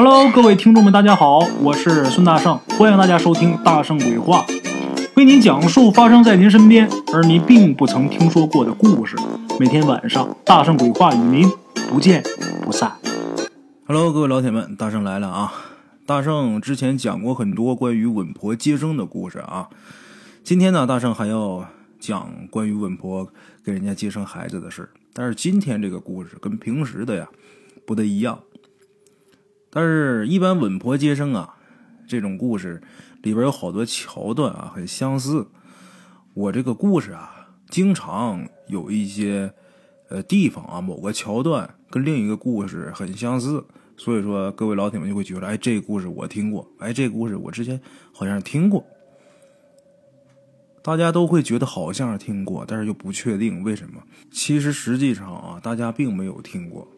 Hello，各位听众们，大家好，我是孙大圣，欢迎大家收听《大圣鬼话》，为您讲述发生在您身边而您并不曾听说过的故事。每天晚上，《大圣鬼话》与您不见不散。Hello，各位老铁们，大圣来了啊！大圣之前讲过很多关于稳婆接生的故事啊，今天呢，大圣还要讲关于稳婆给人家接生孩子的事但是今天这个故事跟平时的呀不太一样。但是，一般稳婆接生啊，这种故事里边有好多桥段啊，很相似。我这个故事啊，经常有一些呃地方啊，某个桥段跟另一个故事很相似，所以说各位老铁们就会觉得，哎，这个故事我听过，哎，这个故事我之前好像听过。大家都会觉得好像是听过，但是又不确定为什么。其实实际上啊，大家并没有听过。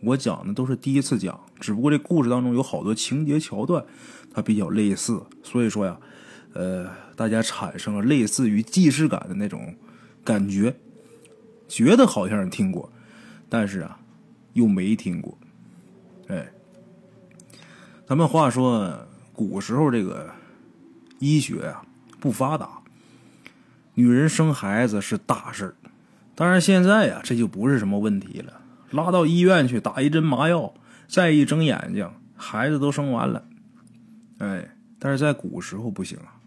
我讲的都是第一次讲，只不过这故事当中有好多情节桥段，它比较类似，所以说呀，呃，大家产生了类似于既视感的那种感觉，觉得好像是听过，但是啊，又没听过。哎，咱们话说，古时候这个医学呀不发达，女人生孩子是大事当然现在呀，这就不是什么问题了。拉到医院去打一针麻药，再一睁眼睛，孩子都生完了。哎，但是在古时候不行啊，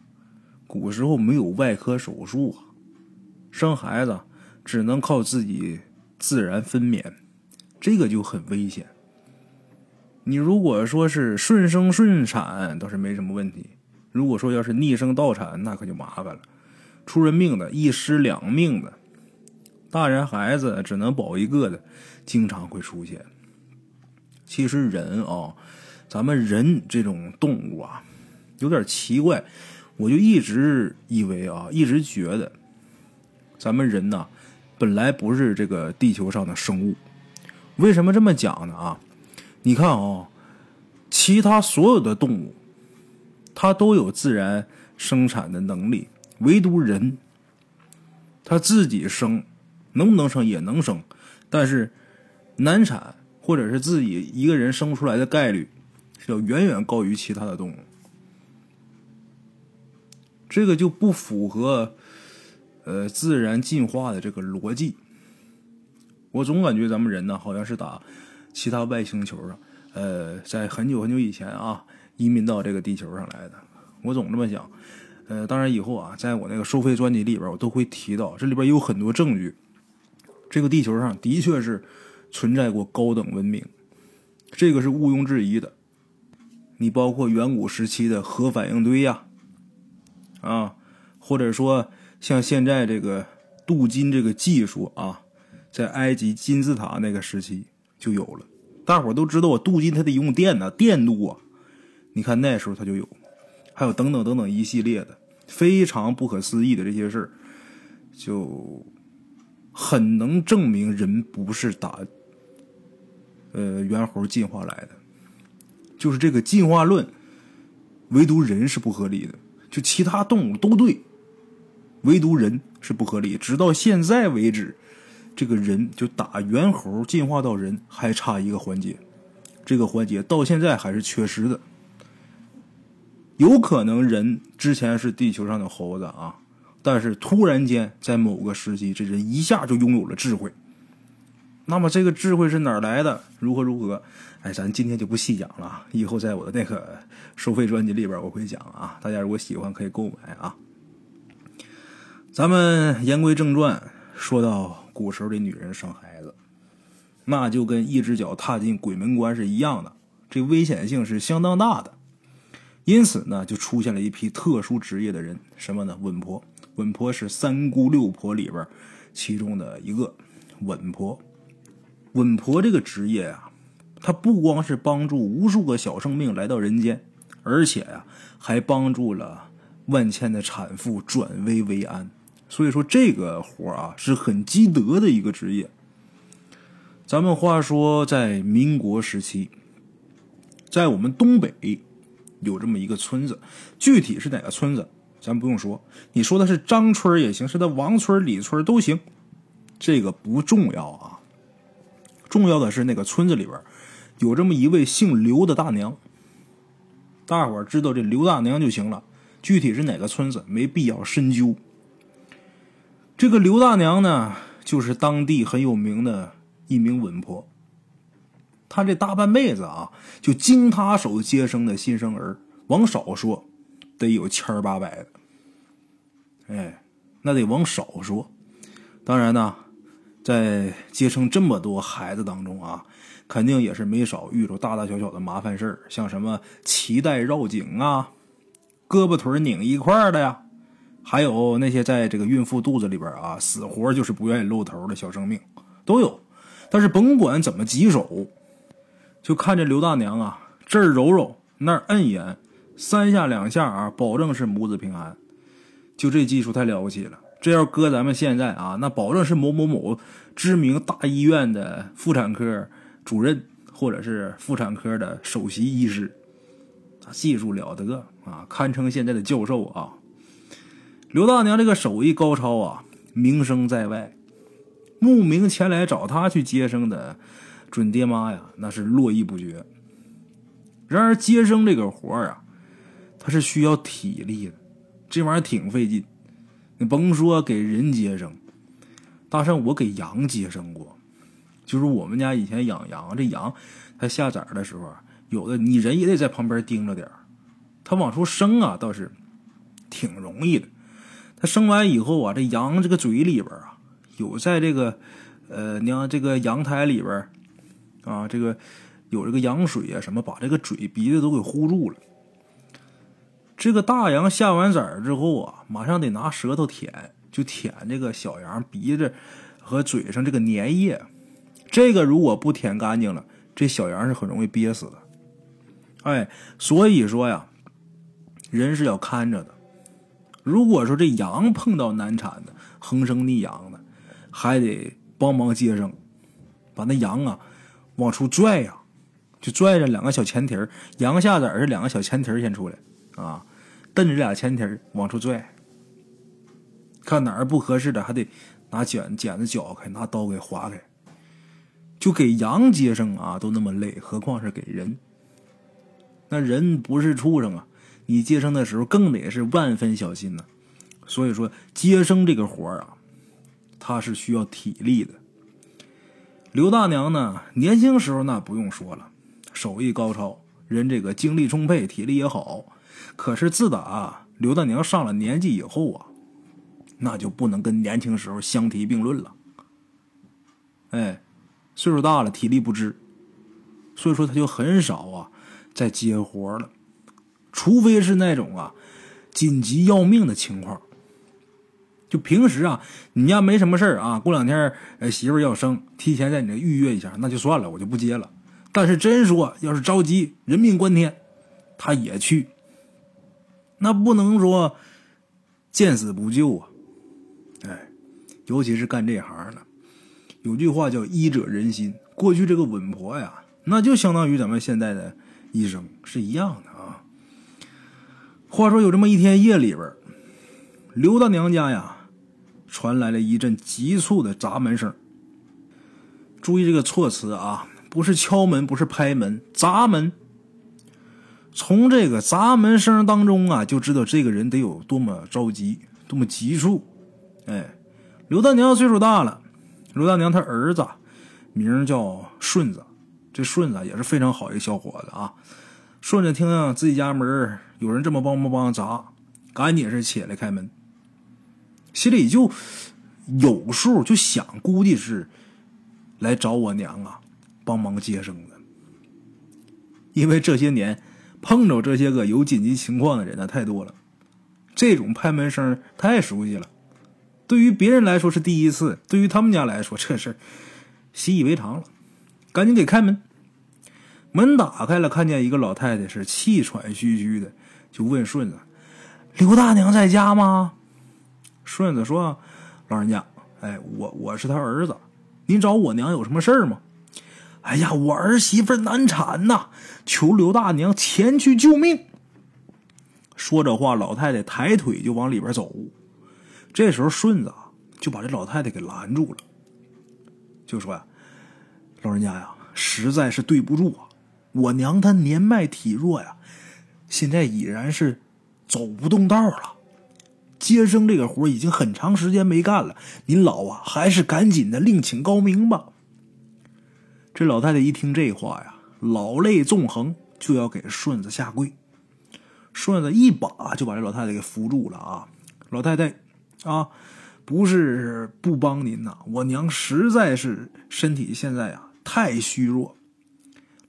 古时候没有外科手术啊，生孩子只能靠自己自然分娩，这个就很危险。你如果说是顺生顺产倒是没什么问题，如果说要是逆生倒产，那可就麻烦了，出人命的，一尸两命的。大人孩子只能保一个的，经常会出现。其实人啊，咱们人这种动物啊，有点奇怪。我就一直以为啊，一直觉得，咱们人呐，本来不是这个地球上的生物。为什么这么讲呢？啊，你看啊，其他所有的动物，它都有自然生产的能力，唯独人，他自己生。能不能生也能生，但是难产或者是自己一个人生出来的概率是要远远高于其他的动物，这个就不符合呃自然进化的这个逻辑。我总感觉咱们人呢，好像是打其他外星球上，呃，在很久很久以前啊，移民到这个地球上来的。我总这么想，呃，当然以后啊，在我那个收费专辑里边，我都会提到，这里边有很多证据。这个地球上的确是存在过高等文明，这个是毋庸置疑的。你包括远古时期的核反应堆呀，啊，或者说像现在这个镀金这个技术啊，在埃及金字塔那个时期就有了。大伙都知道，我，镀金它得用电呐，电镀啊。你看那时候它就有，还有等等等等一系列的非常不可思议的这些事儿，就。很能证明人不是打，呃，猿猴进化来的，就是这个进化论，唯独人是不合理的，就其他动物都对，唯独人是不合理。直到现在为止，这个人就打猿猴进化到人还差一个环节，这个环节到现在还是缺失的。有可能人之前是地球上的猴子啊。但是突然间，在某个时期，这人一下就拥有了智慧。那么这个智慧是哪儿来的？如何如何？哎，咱今天就不细讲了，以后在我的那个收费专辑里边我会讲啊。大家如果喜欢，可以购买啊。咱们言归正传，说到古时候的女人生孩子，那就跟一只脚踏进鬼门关是一样的，这危险性是相当大的。因此呢，就出现了一批特殊职业的人，什么呢？稳婆。稳婆是三姑六婆里边其中的一个。稳婆，稳婆这个职业啊，她不光是帮助无数个小生命来到人间，而且呀，还帮助了万千的产妇转危为安。所以说，这个活啊是很积德的一个职业。咱们话说，在民国时期，在我们东北有这么一个村子，具体是哪个村子？咱不用说，你说的是张村也行，是他王村、李村都行，这个不重要啊。重要的是那个村子里边有这么一位姓刘的大娘。大伙儿知道这刘大娘就行了，具体是哪个村子没必要深究。这个刘大娘呢，就是当地很有名的一名稳婆。她这大半辈子啊，就经她手接生的新生儿，往少说得有千儿八百的。哎，那得往少说。当然呢，在接生这么多孩子当中啊。肯定也是没少遇着大大小小的麻烦事儿，像什么脐带绕颈啊、胳膊腿拧一块的呀，还有那些在这个孕妇肚子里边啊死活就是不愿意露头的小生命都有。但是甭管怎么棘手，就看这刘大娘啊，这儿揉揉那儿摁一摁，三下两下啊，保证是母子平安。就这技术太了不起了，这要搁咱们现在啊，那保证是某某某知名大医院的妇产科。主任或者是妇产科的首席医师，他技术了得啊，堪称现在的教授啊。刘大娘这个手艺高超啊，名声在外，慕名前来找他去接生的准爹妈呀，那是络绎不绝。然而接生这个活啊，它是需要体力的，这玩意儿挺费劲。你甭说给人接生，大圣我给羊接生过。就是我们家以前养羊，这羊它下崽的时候，有的你人也得在旁边盯着点儿它往出生啊，倒是挺容易的。它生完以后啊，这羊这个嘴里边啊，有在这个呃娘这个羊胎里边啊，这个有这个羊水啊什么，把这个嘴鼻子都给糊住了。这个大羊下完崽之后啊，马上得拿舌头舔，就舔这个小羊鼻子和嘴上这个粘液。这个如果不舔干净了，这小羊是很容易憋死的。哎，所以说呀，人是要看着的。如果说这羊碰到难产的、横生逆羊的，还得帮忙接生，把那羊啊往出拽呀，就拽着两个小前蹄儿。羊下崽是两个小前蹄儿先出来啊，蹬着俩前蹄往出拽，看哪儿不合适的，还得拿剪剪子绞开，拿刀给划开。就给羊接生啊，都那么累，何况是给人？那人不是畜生啊，你接生的时候更得是万分小心呢。所以说，接生这个活啊，它是需要体力的。刘大娘呢，年轻时候那不用说了，手艺高超，人这个精力充沛，体力也好。可是自打刘大娘上了年纪以后啊，那就不能跟年轻时候相提并论了。哎。岁数大了，体力不支，所以说他就很少啊再接活了，除非是那种啊紧急要命的情况。就平时啊，你家没什么事啊，过两天呃媳妇要生，提前在你这预约一下，那就算了，我就不接了。但是真说要是着急，人命关天，他也去。那不能说见死不救啊，哎，尤其是干这行的。有句话叫“医者仁心”，过去这个稳婆呀，那就相当于咱们现在的医生是一样的啊。话说有这么一天夜里边，刘大娘家呀，传来了一阵急促的砸门声。注意这个措辞啊，不是敲门，不是拍门，砸门。从这个砸门声当中啊，就知道这个人得有多么着急，多么急促。哎，刘大娘岁数大了。刘大娘她儿子名叫顺子，这顺子也是非常好一个小伙子啊。顺子听自己家门有人这么帮帮帮砸，赶紧是起来开门，心里就有数，就想估计是来找我娘啊，帮忙接生的。因为这些年碰着这些个有紧急情况的人呢太多了，这种拍门声太熟悉了。对于别人来说是第一次，对于他们家来说这事习以为常了。赶紧给开门，门打开了，看见一个老太太是气喘吁吁的，就问顺子：“刘大娘在家吗？”顺子说：“老人家，哎，我我是他儿子，您找我娘有什么事儿吗？”“哎呀，我儿媳妇难产呐，求刘大娘前去救命。”说着话，老太太抬腿就往里边走。这时候，顺子啊就把这老太太给拦住了，就说：“呀，老人家呀，实在是对不住啊，我娘她年迈体弱呀，现在已然是走不动道了。接生这个活已经很长时间没干了，您老啊，还是赶紧的另请高明吧。这老太太一听这话呀，老泪纵横，就要给顺子下跪。顺子一把就把这老太太给扶住了啊！老太太啊，不是不帮您呐，我娘实在是身体现在啊太虚弱。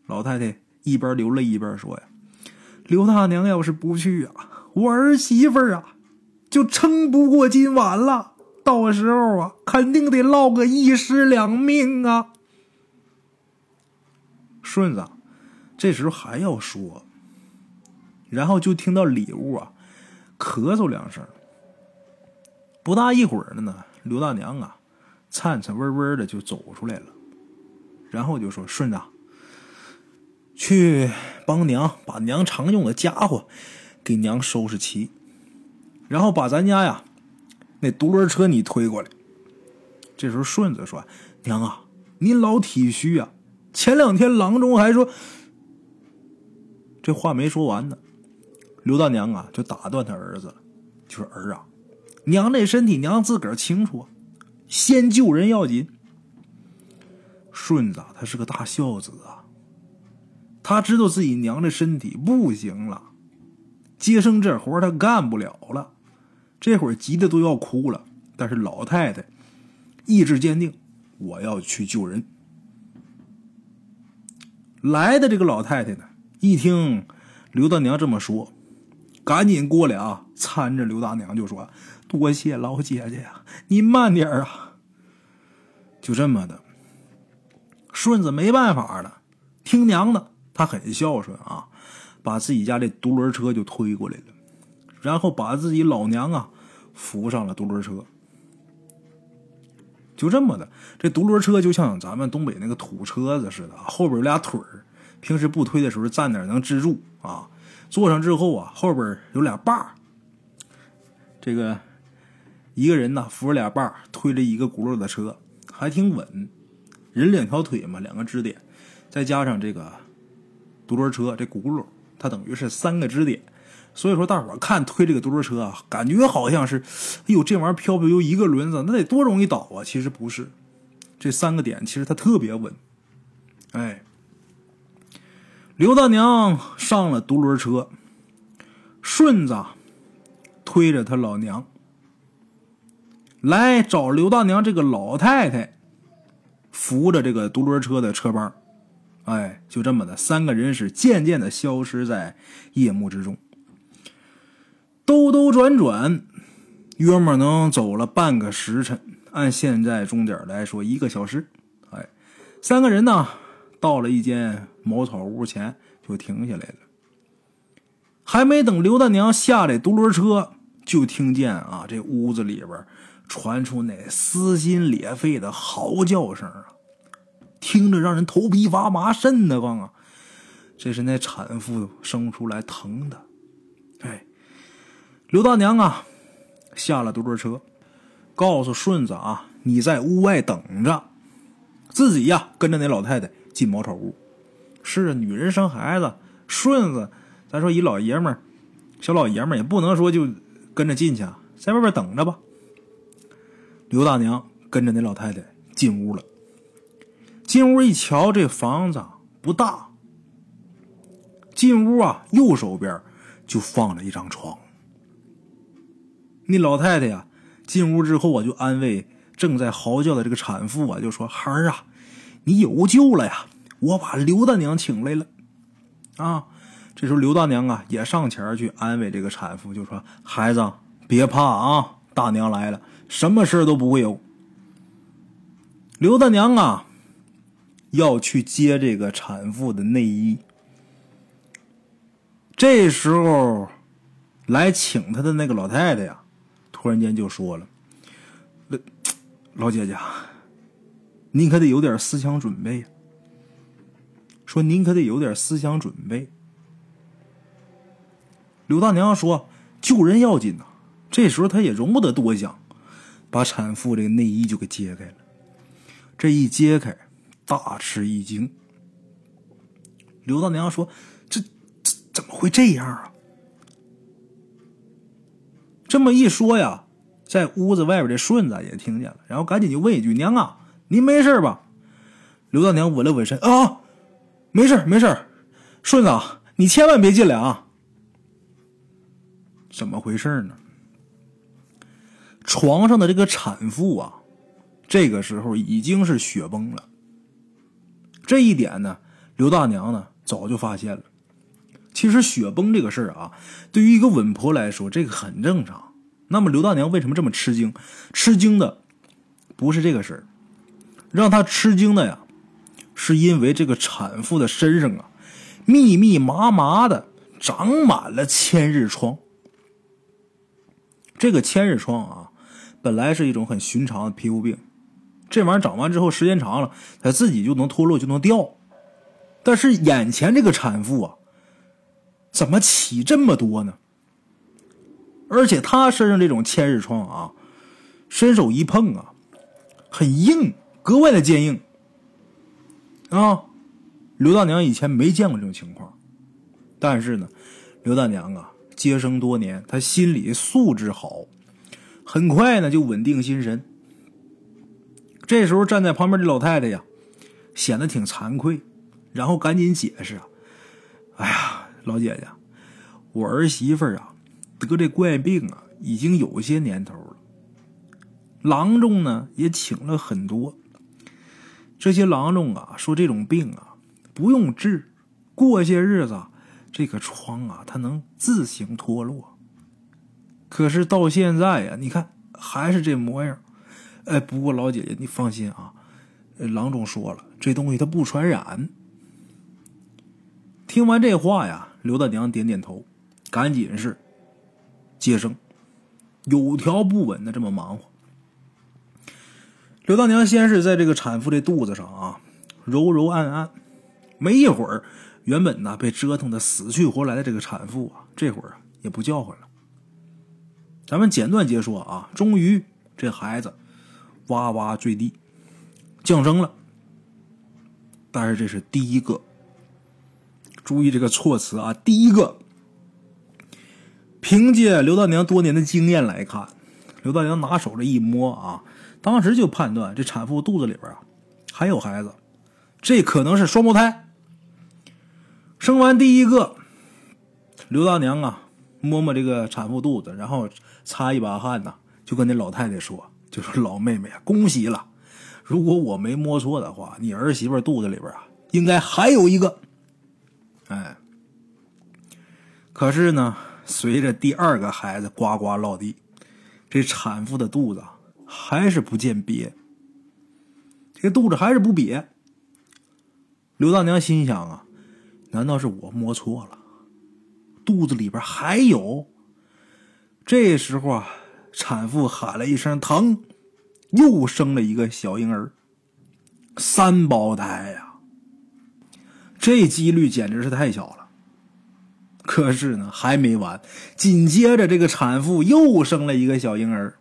老太太一边流泪一边说呀：“刘大娘要是不去啊，我儿媳妇啊。”就撑不过今晚了，到时候啊，肯定得落个一尸两命啊！顺子这时候还要说，然后就听到里屋啊咳嗽两声。不大一会儿的呢，刘大娘啊颤颤巍巍的就走出来了，然后就说：“顺子，去帮娘把娘常用的家伙给娘收拾齐。”然后把咱家呀，那独轮车你推过来。这时候顺子说：“娘啊，您老体虚啊，前两天郎中还说……”这话没说完呢，刘大娘啊就打断他儿子了，就说：“儿啊，娘这身体娘自个儿清楚，先救人要紧。”顺子他是个大孝子啊，他知道自己娘的身体不行了，接生这活他干不了了。这会儿急得都要哭了，但是老太太意志坚定，我要去救人。来的这个老太太呢，一听刘大娘这么说，赶紧过来啊，搀着刘大娘就说：“多谢老姐姐呀，您慢点啊。”就这么的，顺子没办法了，听娘的，他很孝顺啊，把自己家这独轮车就推过来了。然后把自己老娘啊扶上了独轮车，就这么的，这独轮车就像咱们东北那个土车子似的，后边有俩腿儿，平时不推的时候站那能支住啊。坐上之后啊，后边有俩把儿，这个一个人呢扶着俩把儿推着一个轱辘的车，还挺稳。人两条腿嘛，两个支点，再加上这个独轮车这轱辘，它等于是三个支点。所以说，大伙看推这个独轮车啊，感觉好像是，哎呦，这玩意儿飘飘悠一个轮子，那得多容易倒啊！其实不是，这三个点其实它特别稳。哎，刘大娘上了独轮车，顺子推着他老娘来找刘大娘这个老太太，扶着这个独轮车的车帮，哎，就这么的，三个人是渐渐的消失在夜幕之中。兜兜转转，约莫能走了半个时辰。按现在钟点来说，一个小时。哎，三个人呢，到了一间茅草屋前，就停下来了。还没等刘大娘下来独轮车，就听见啊，这屋子里边传出那撕心裂肺的嚎叫声啊，听着让人头皮发麻、瘆得慌啊。这是那产妇生出来疼的，刘大娘啊，下了独轮车，告诉顺子啊：“你在屋外等着，自己呀跟着那老太太进茅草屋。”是，女人生孩子，顺子，咱说一老爷们儿，小老爷们儿也不能说就跟着进去，啊，在外边等着吧。刘大娘跟着那老太太进屋了，进屋一瞧，这房子不大。进屋啊，右手边就放着一张床。那老太太呀，进屋之后啊，就安慰正在嚎叫的这个产妇啊，就说：“孩儿啊，你有救了呀！我把刘大娘请来了。”啊，这时候刘大娘啊也上前去安慰这个产妇，就说：“孩子别怕啊，大娘来了，什么事都不会有。”刘大娘啊要去接这个产妇的内衣，这时候来请她的那个老太太呀。突然间就说了：“老姐姐，您可得有点思想准备呀。说您可得有点思想准备。”刘大娘说：“救人要紧呐。”这时候她也容不得多想，把产妇这个内衣就给揭开了。这一揭开，大吃一惊，刘大娘说：“这这怎么会这样啊？”这么一说呀，在屋子外边的顺子也听见了，然后赶紧就问一句：“娘啊，您没事吧？”刘大娘稳了稳身：“啊，没事没事顺子，你千万别进来啊！”怎么回事呢？床上的这个产妇啊，这个时候已经是血崩了。这一点呢，刘大娘呢早就发现了。其实血崩这个事儿啊，对于一个稳婆来说，这个很正常。那么刘大娘为什么这么吃惊？吃惊的不是这个事儿，让她吃惊的呀，是因为这个产妇的身上啊，密密麻麻的长满了千日疮。这个千日疮啊，本来是一种很寻常的皮肤病，这玩意儿长完之后，时间长了，它自己就能脱落，就能掉。但是眼前这个产妇啊。怎么起这么多呢？而且他身上这种千日疮啊，伸手一碰啊，很硬，格外的坚硬啊。刘大娘以前没见过这种情况，但是呢，刘大娘啊，接生多年，她心理素质好，很快呢就稳定心神。这时候站在旁边的老太太呀，显得挺惭愧，然后赶紧解释啊：“哎呀。”老姐姐，我儿媳妇啊，得这怪病啊，已经有些年头了。郎中呢也请了很多，这些郎中啊说这种病啊不用治，过些日子这个疮啊它能自行脱落。可是到现在呀，你看还是这模样。哎，不过老姐姐你放心啊，郎中说了，这东西它不传染。听完这话呀。刘大娘点点头，赶紧是接生，有条不紊的这么忙活。刘大娘先是在这个产妇的肚子上啊揉揉按按，没一会儿，原本呢被折腾的死去活来的这个产妇啊，这会儿也不叫唤了。咱们简短截说啊，终于这孩子哇哇坠地降生了，但是这是第一个。注意这个措辞啊！第一个，凭借刘大娘多年的经验来看，刘大娘拿手这一摸啊，当时就判断这产妇肚子里边啊还有孩子，这可能是双胞胎。生完第一个，刘大娘啊摸摸这个产妇肚子，然后擦一把汗呐，就跟那老太太说：“就说老妹妹啊，恭喜了！如果我没摸错的话，你儿媳妇肚子里边啊应该还有一个。”哎，可是呢，随着第二个孩子呱呱落地，这产妇的肚子还是不见瘪，这个肚子还是不瘪。刘大娘心想啊，难道是我摸错了？肚子里边还有？这时候啊，产妇喊了一声疼，又生了一个小婴儿，三胞胎呀！这几率简直是太小了。可是呢，还没完，紧接着这个产妇又生了一个小婴儿，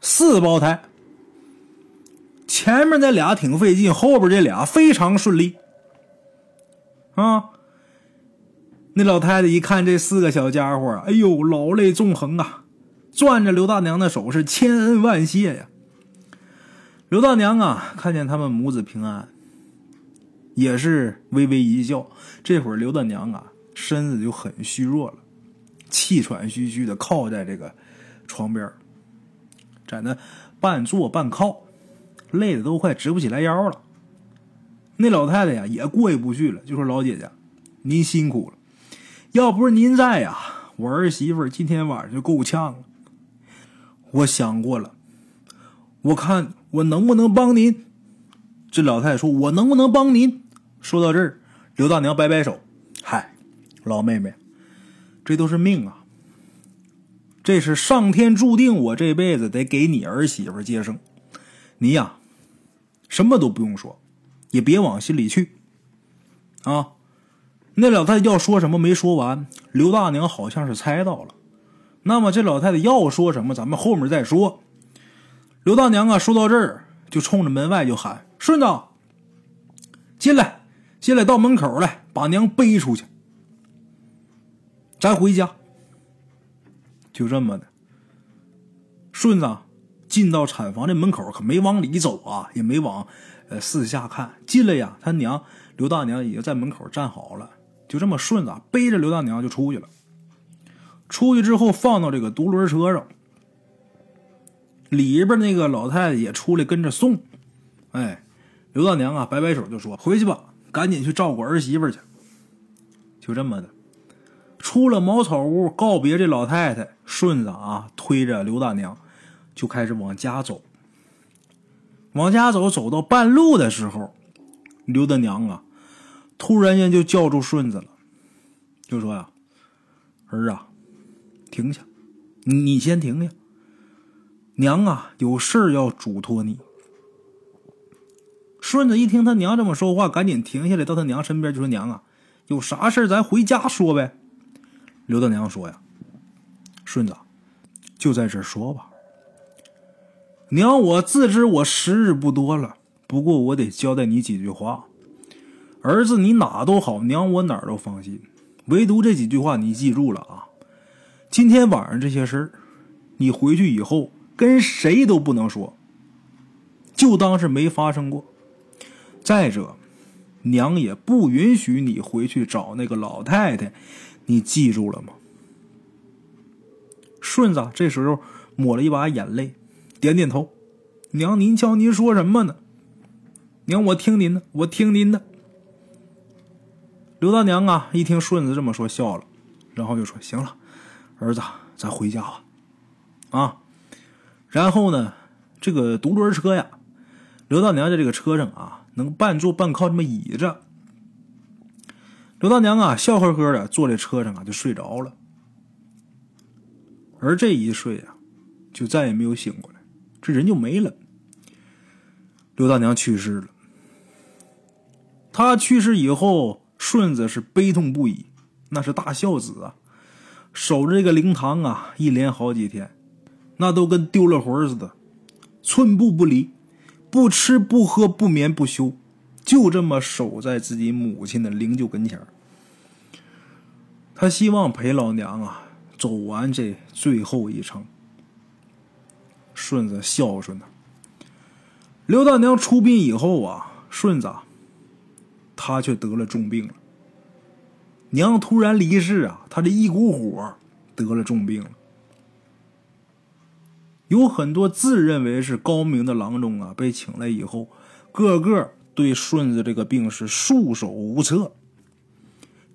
四胞胎。前面那俩挺费劲，后边这俩非常顺利。啊！那老太太一看这四个小家伙，哎呦，老泪纵横啊，攥着刘大娘的手是千恩万谢呀。刘大娘啊，看见他们母子平安。也是微微一笑，这会儿刘大娘啊身子就很虚弱了，气喘吁吁的靠在这个床边在那半坐半靠，累的都快直不起来腰了。那老太太呀也过意不去了，就说：“老姐姐，您辛苦了，要不是您在呀，我儿媳妇今天晚上就够呛了。我想过了，我看我能不能帮您。”这老太太说：“我能不能帮您？”说到这儿，刘大娘摆摆手：“嗨，老妹妹，这都是命啊！这是上天注定，我这辈子得给你儿媳妇接生。你呀，什么都不用说，也别往心里去啊。”那老太太要说什么没说完，刘大娘好像是猜到了。那么这老太太要说什么，咱们后面再说。刘大娘啊，说到这儿就冲着门外就喊：“顺子，进来。”进来到门口来，把娘背出去，咱回家。就这么的，顺子进到产房这门口，可没往里走啊，也没往呃四下看。进来呀，他娘刘大娘已经在门口站好了。就这么顺子背着刘大娘就出去了。出去之后，放到这个独轮车上，里边那个老太太也出来跟着送。哎，刘大娘啊，摆摆手就说：“回去吧，赶紧去照顾儿媳妇去。”就这么的，出了茅草屋，告别这老太太。顺子啊，推着刘大娘就开始往家走。往家走，走到半路的时候，刘大娘啊，突然间就叫住顺子了，就说：“呀，儿啊，停下，你先停下。娘啊，有事要嘱托你。”顺子一听他娘这么说话，赶紧停下来，到他娘身边就说：“娘啊，有啥事咱回家说呗。”刘大娘说：“呀。”顺子，就在这说吧。娘，我自知我时日不多了，不过我得交代你几句话。儿子，你哪都好，娘我哪儿都放心，唯独这几句话你记住了啊。今天晚上这些事儿，你回去以后跟谁都不能说，就当是没发生过。再者，娘也不允许你回去找那个老太太，你记住了吗？顺子这时候抹了一把眼泪，点点头：“娘，您瞧您说什么呢？娘，我听您的，我听您的。”刘大娘啊，一听顺子这么说，笑了，然后就说：“行了，儿子，咱回家吧。”啊，然后呢，这个独轮车呀，刘大娘在这个车上啊，能半坐半靠这么倚着。刘大娘啊，笑呵呵的坐在车上啊，就睡着了。而这一睡啊，就再也没有醒过来，这人就没了。刘大娘去世了。她去世以后，顺子是悲痛不已，那是大孝子啊，守着这个灵堂啊，一连好几天，那都跟丢了魂似的，寸步不离，不吃不喝不眠不休，就这么守在自己母亲的灵柩跟前他希望陪老娘啊。走完这最后一程，顺子孝顺呐。刘大娘出殡以后啊，顺子他却得了重病了。娘突然离世啊，他这一股火得了重病了。有很多自认为是高明的郎中啊，被请来以后，个个对顺子这个病是束手无策。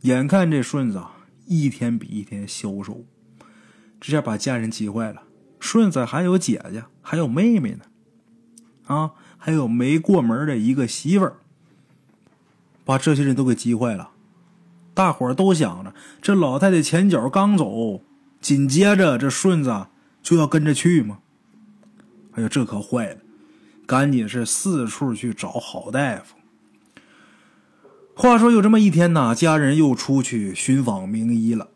眼看这顺子啊，一天比一天消瘦。这下把家人急坏了。顺子还有姐姐，还有妹妹呢，啊，还有没过门的一个媳妇儿，把这些人都给急坏了。大伙儿都想着，这老太太前脚刚走，紧接着这顺子就要跟着去吗？哎呀，这可坏了！赶紧是四处去找好大夫。话说有这么一天呢，家人又出去寻访名医了。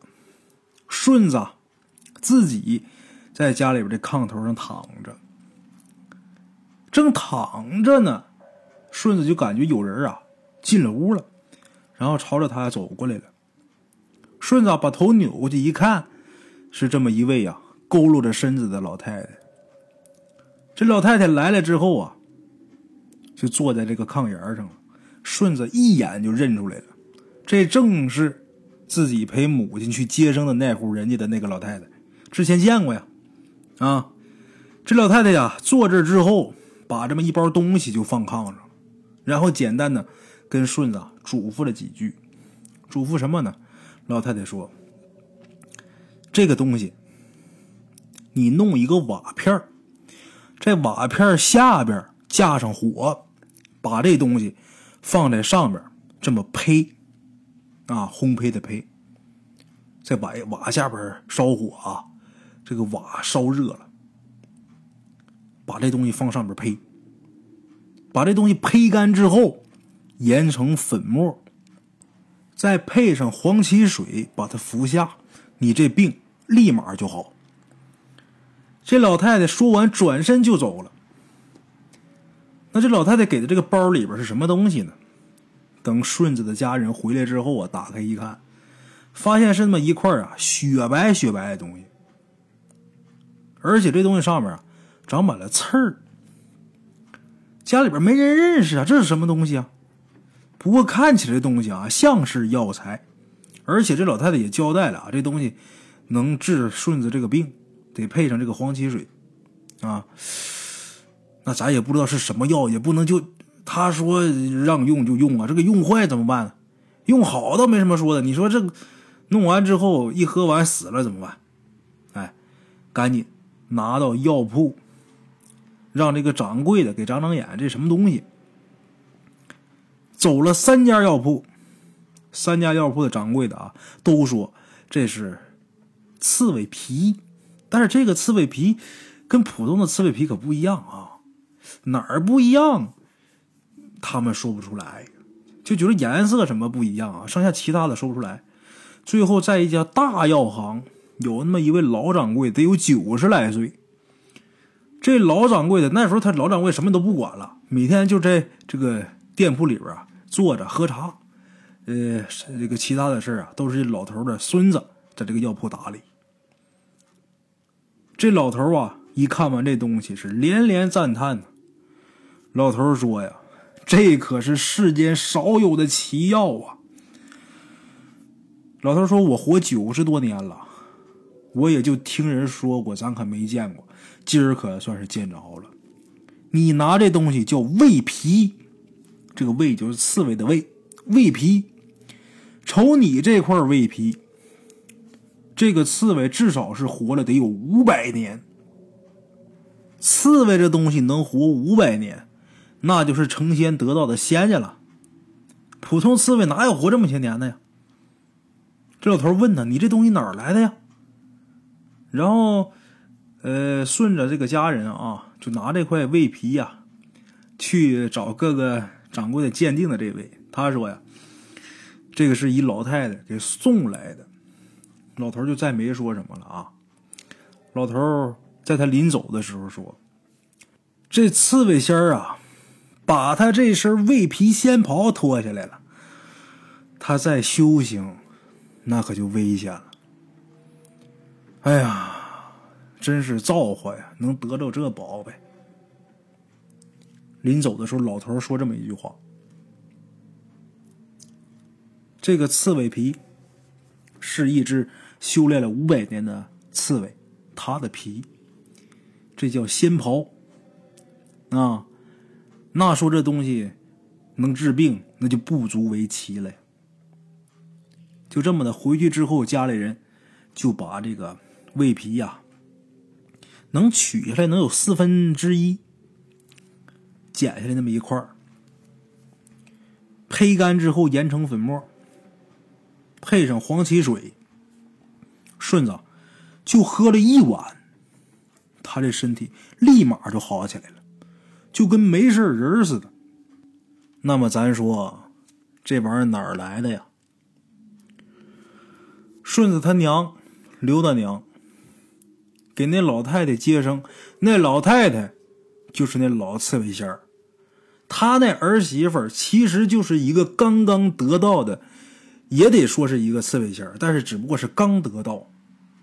顺子。自己在家里边的炕头上躺着，正躺着呢，顺子就感觉有人啊进了屋了，然后朝着他走过来了。顺子把头扭过去一看，是这么一位呀佝偻着身子的老太太。这老太太来了之后啊，就坐在这个炕沿上了。顺子一眼就认出来了，这正是自己陪母亲去接生的那户人家的那个老太太。之前见过呀，啊，这老太太呀，坐这之后，把这么一包东西就放炕上，然后简单的跟顺子嘱咐了几句，嘱咐什么呢？老太太说：“这个东西，你弄一个瓦片在瓦片下边架上火，把这东西放在上边，这么胚，啊，烘焙的胚，在瓦瓦下边烧火啊。”这个瓦烧热了，把这东西放上边胚，把这东西胚干之后，研成粉末，再配上黄芪水，把它服下，你这病立马就好。这老太太说完，转身就走了。那这老太太给的这个包里边是什么东西呢？等顺子的家人回来之后啊，打开一看，发现是那么一块啊雪白雪白的东西，而且这东西上面啊长满了刺儿。家里边没人认识啊，这是什么东西啊？不过看起来东西啊像是药材，而且这老太太也交代了啊，这东西能治顺子这个病，得配上这个黄芪水啊。那咱也不知道是什么药，也不能就。他说让用就用啊，这个用坏怎么办呢？用好倒没什么说的。你说这弄完之后一喝完死了怎么办？哎，赶紧拿到药铺，让这个掌柜的给长长眼，这什么东西？走了三家药铺，三家药铺的掌柜的啊都说这是刺猬皮，但是这个刺猬皮跟普通的刺猬皮可不一样啊，哪儿不一样？他们说不出来，就觉得颜色什么不一样啊，剩下其他的说不出来。最后在一家大药行，有那么一位老掌柜，得有九十来岁。这老掌柜的那时候，他老掌柜什么都不管了，每天就在这个店铺里边啊坐着喝茶，呃，这个其他的事啊都是老头的孙子在这个药铺打理。这老头啊一看完这东西是连连赞叹老头说呀。这可是世间少有的奇药啊！老头说：“我活九十多年了，我也就听人说过，咱可没见过。今儿可算是见着了。你拿这东西叫胃皮，这个胃就是刺猬的胃，胃皮。瞅你这块胃皮，这个刺猬至少是活了得有五百年。刺猬这东西能活五百年。”那就是成仙得道的仙家了，普通刺猬哪有活这么些年的呀？这老头问他：“你这东西哪儿来的呀？”然后，呃，顺着这个家人啊，就拿这块胃皮呀，去找各个掌柜的鉴定的这位。他说呀：“这个是一老太太给送来的。”老头就再没说什么了啊。老头在他临走的时候说：“这刺猬仙儿啊。”把他这身卫皮仙袍脱下来了，他再修行，那可就危险了。哎呀，真是造化呀，能得着这宝贝。临走的时候，老头说这么一句话：“这个刺猬皮是一只修炼了五百年的刺猬，它的皮，这叫仙袍啊。”那说这东西能治病，那就不足为奇了。就这么的回去之后，家里人就把这个胃皮呀，能取下来能有四分之一，剪下来那么一块儿胚干之后研成粉末，配上黄芪水，顺子就喝了一碗，他这身体立马就好起来了。就跟没事人似的。那么咱说，这玩意儿哪儿来的呀？顺子他娘刘大娘给那老太太接生，那老太太就是那老刺猬仙儿。他那儿媳妇其实就是一个刚刚得到的，也得说是一个刺猬仙儿，但是只不过是刚得到。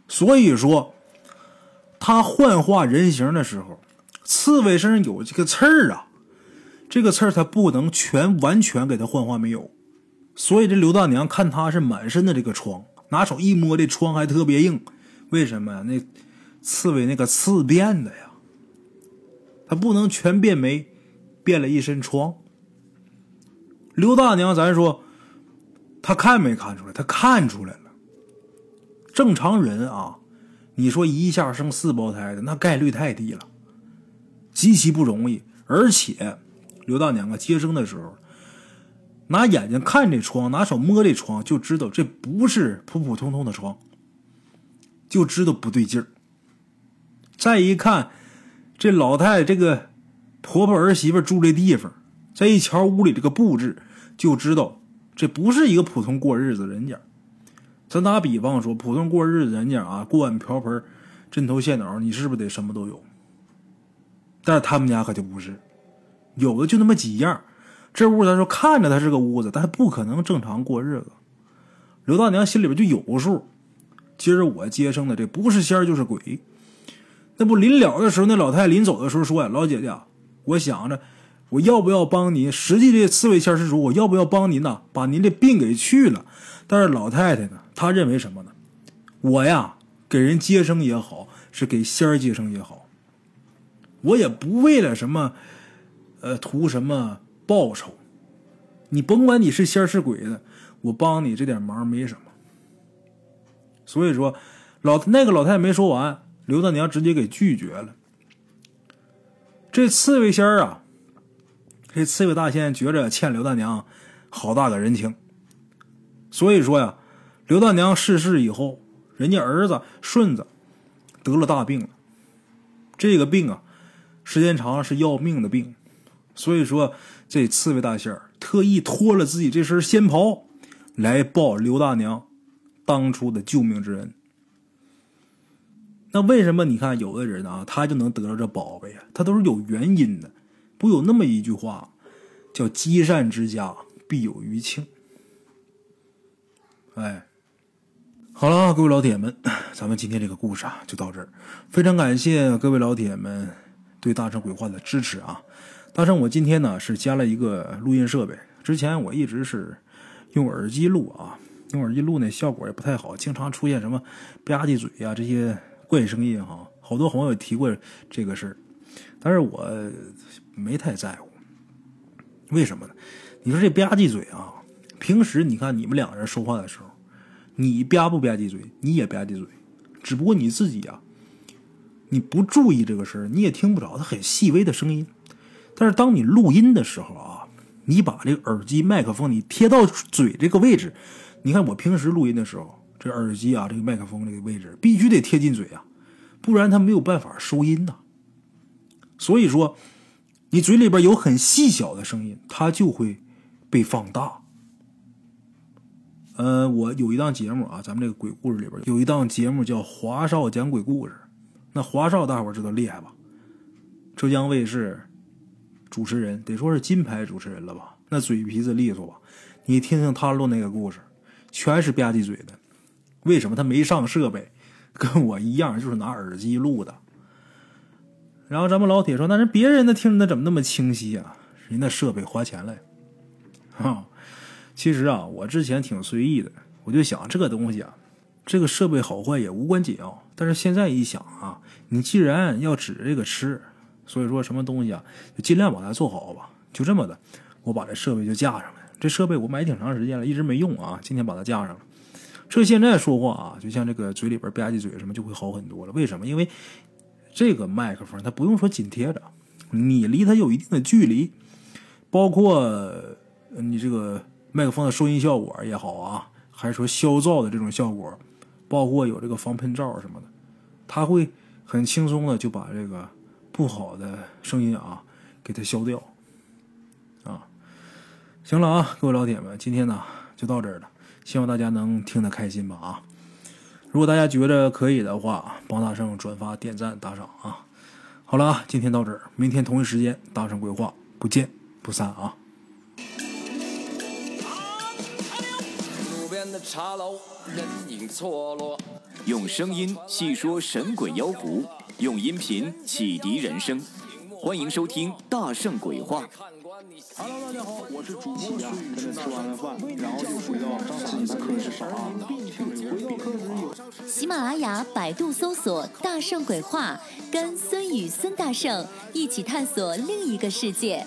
所以说，他幻化人形的时候。刺猬身上有这个刺儿啊，这个刺儿他不能全完全给它幻化没有，所以这刘大娘看他是满身的这个疮，拿手一摸这疮还特别硬，为什么呀？那刺猬那个刺变的呀，他不能全变没，变了一身疮。刘大娘，咱说，他看没看出来？他看出来了。正常人啊，你说一下生四胞胎的，那概率太低了。极其不容易，而且刘大娘啊接生的时候，拿眼睛看这床，拿手摸这床，就知道这不是普普通通的床，就知道不对劲儿。再一看，这老太太这个婆婆儿媳妇住这地方，再一瞧屋里这个布置，就知道这不是一个普通过日子人家。咱打比方说，普通过日子人家啊，锅碗瓢盆、针头线脑，你是不是得什么都有？但是他们家可就不是，有的就那么几样，这屋他说看着他是个屋子，但不可能正常过日子。刘大娘心里边就有个数，今儿我接生的这不是仙儿就是鬼。那不临了的时候，那老太太临走的时候说呀：“老姐姐，我想着我要不要帮您？实际这刺猬仙施主，我要不要帮您呐？把您的病给去了？但是老太太呢，他认为什么呢？我呀，给人接生也好，是给仙儿接生也好，我也不为了什么，呃，图什么报酬。你甭管你是仙儿是鬼的，我帮你这点忙没什么。所以说，老那个老太太没说完。”刘大娘直接给拒绝了。这刺猬仙儿啊，这刺猬大仙觉着欠刘大娘好大个人情，所以说呀，刘大娘逝世以后，人家儿子顺子得了大病了。这个病啊，时间长是要命的病，所以说这刺猬大仙儿特意脱了自己这身仙袍来报刘大娘当初的救命之恩。那为什么你看有的人啊，他就能得到这宝贝啊？他都是有原因的。不有那么一句话，叫“积善之家必有余庆”。哎，好了，各位老铁们，咱们今天这个故事啊就到这儿。非常感谢各位老铁们对大圣鬼话的支持啊！大圣，我今天呢是加了一个录音设备，之前我一直是用耳机录啊，用耳机录呢效果也不太好，经常出现什么吧唧嘴呀这些。怪声音哈，好多朋友提过这个事儿，但是我没太在乎。为什么呢？你说这吧唧嘴啊，平时你看你们两个人说话的时候，你吧不吧唧嘴，你也吧唧嘴，只不过你自己啊，你不注意这个事儿，你也听不着它很细微的声音。但是当你录音的时候啊，你把这个耳机麦克风你贴到嘴这个位置，你看我平时录音的时候。这耳机啊，这个麦克风这个位置必须得贴近嘴啊，不然它没有办法收音呐。所以说，你嘴里边有很细小的声音，它就会被放大。呃，我有一档节目啊，咱们这个鬼故事里边有一档节目叫华少讲鬼故事。那华少大伙知道厉害吧？浙江卫视主持人，得说是金牌主持人了吧？那嘴皮子利索吧？你听听他录那个故事，全是吧唧嘴的。为什么他没上设备？跟我一样，就是拿耳机录的。然后咱们老铁说：“那人别人的听着怎么那么清晰啊？人那设备花钱了。”哈，其实啊，我之前挺随意的，我就想这个东西啊，这个设备好坏也无关紧要。但是现在一想啊，你既然要指这个吃，所以说什么东西啊，就尽量把它做好吧。就这么的，我把这设备就架上了。这设备我买挺长时间了，一直没用啊，今天把它架上了。这现在说话啊，就像这个嘴里边吧唧嘴什么就会好很多了。为什么？因为这个麦克风它不用说紧贴着，你离它有一定的距离，包括你这个麦克风的收音效果也好啊，还是说消噪的这种效果，包括有这个防喷罩什么的，它会很轻松的就把这个不好的声音啊给它消掉。啊，行了啊，各位老铁们，今天呢就到这儿了。希望大家能听得开心吧啊！如果大家觉得可以的话，帮大圣转发、点赞、打赏啊！好了啊，今天到这儿，明天同一时间大圣规划不见不散啊！的茶楼，人影错落，用声音细说神鬼妖狐，用音频启迪人生。欢迎收听《大圣鬼话》。Hello，大家好，我是主播呀。跟着吃完了饭，然后就回到自己的课室上啊。回到课室有。喜马拉雅、百度搜索“大圣鬼话”，跟孙宇、孙大圣一起探索另一个世界。